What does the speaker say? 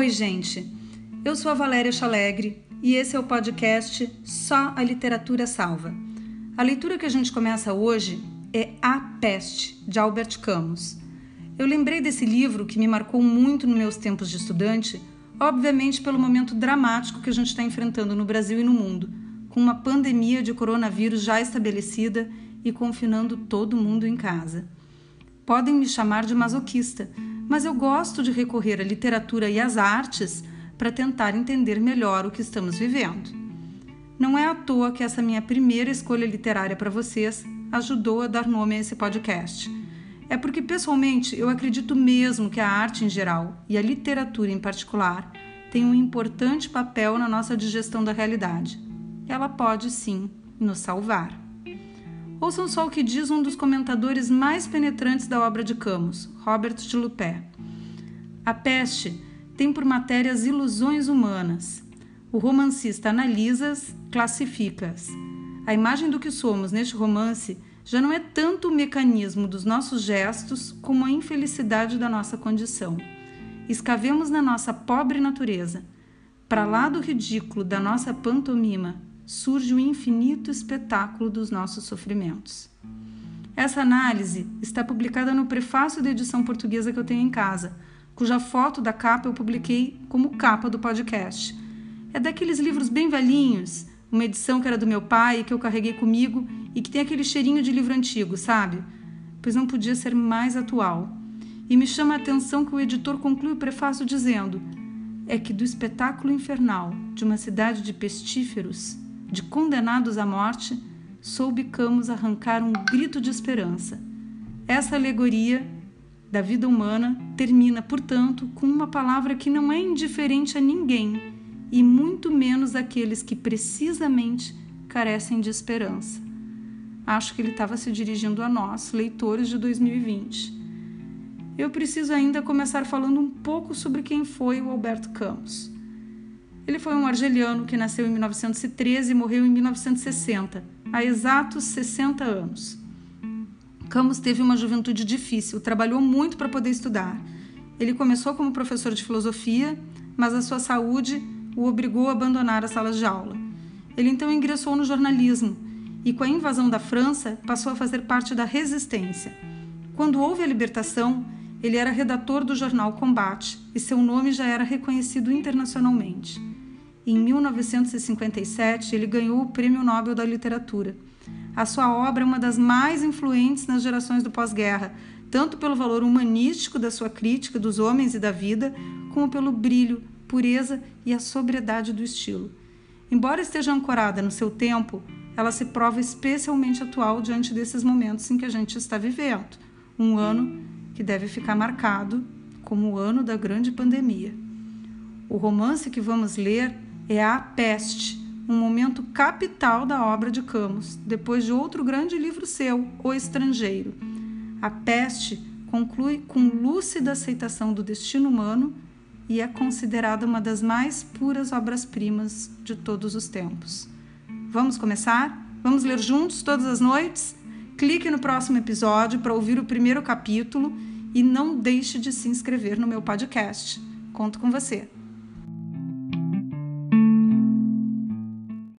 Oi, gente. Eu sou a Valéria Chalegre e esse é o podcast Só a Literatura Salva. A leitura que a gente começa hoje é A Peste, de Albert Camus. Eu lembrei desse livro que me marcou muito nos meus tempos de estudante, obviamente pelo momento dramático que a gente está enfrentando no Brasil e no mundo, com uma pandemia de coronavírus já estabelecida e confinando todo mundo em casa. Podem me chamar de masoquista mas eu gosto de recorrer à literatura e às artes para tentar entender melhor o que estamos vivendo. Não é à toa que essa minha primeira escolha literária para vocês ajudou a dar nome a esse podcast. É porque, pessoalmente, eu acredito mesmo que a arte em geral e a literatura em particular têm um importante papel na nossa digestão da realidade. Ela pode, sim, nos salvar. Ouçam só o que diz um dos comentadores mais penetrantes da obra de Camus, Robert de Lupé. A peste tem por matéria as ilusões humanas. O romancista analisa-as, classifica-as. A imagem do que somos neste romance já não é tanto o mecanismo dos nossos gestos como a infelicidade da nossa condição. Escavemos na nossa pobre natureza. Para lá do ridículo da nossa pantomima, surge o infinito espetáculo dos nossos sofrimentos. Essa análise está publicada no prefácio da edição portuguesa que eu tenho em casa, cuja foto da capa eu publiquei como capa do podcast. É daqueles livros bem velhinhos, uma edição que era do meu pai e que eu carreguei comigo e que tem aquele cheirinho de livro antigo, sabe? Pois não podia ser mais atual. E me chama a atenção que o editor conclui o prefácio dizendo: é que do espetáculo infernal de uma cidade de pestíferos de condenados à morte, soube Camus arrancar um grito de esperança. Essa alegoria da vida humana termina, portanto, com uma palavra que não é indiferente a ninguém, e muito menos àqueles que precisamente carecem de esperança. Acho que ele estava se dirigindo a nós, leitores de 2020. Eu preciso ainda começar falando um pouco sobre quem foi o Alberto Camus. Ele foi um argeliano que nasceu em 1913 e morreu em 1960, há exatos 60 anos. Camus teve uma juventude difícil, trabalhou muito para poder estudar. Ele começou como professor de filosofia, mas a sua saúde o obrigou a abandonar as salas de aula. Ele então ingressou no jornalismo e, com a invasão da França, passou a fazer parte da resistência. Quando houve a libertação, ele era redator do jornal Combate e seu nome já era reconhecido internacionalmente. Em 1957, ele ganhou o Prêmio Nobel da Literatura. A sua obra é uma das mais influentes nas gerações do pós-guerra, tanto pelo valor humanístico da sua crítica dos homens e da vida, como pelo brilho, pureza e a sobriedade do estilo. Embora esteja ancorada no seu tempo, ela se prova especialmente atual diante desses momentos em que a gente está vivendo. Um ano que deve ficar marcado como o ano da grande pandemia. O romance que vamos ler é A Peste, um momento capital da obra de Camus, depois de outro grande livro seu, O Estrangeiro. A Peste conclui com lúcida aceitação do destino humano e é considerada uma das mais puras obras-primas de todos os tempos. Vamos começar? Vamos ler juntos todas as noites? Clique no próximo episódio para ouvir o primeiro capítulo e não deixe de se inscrever no meu podcast. Conto com você.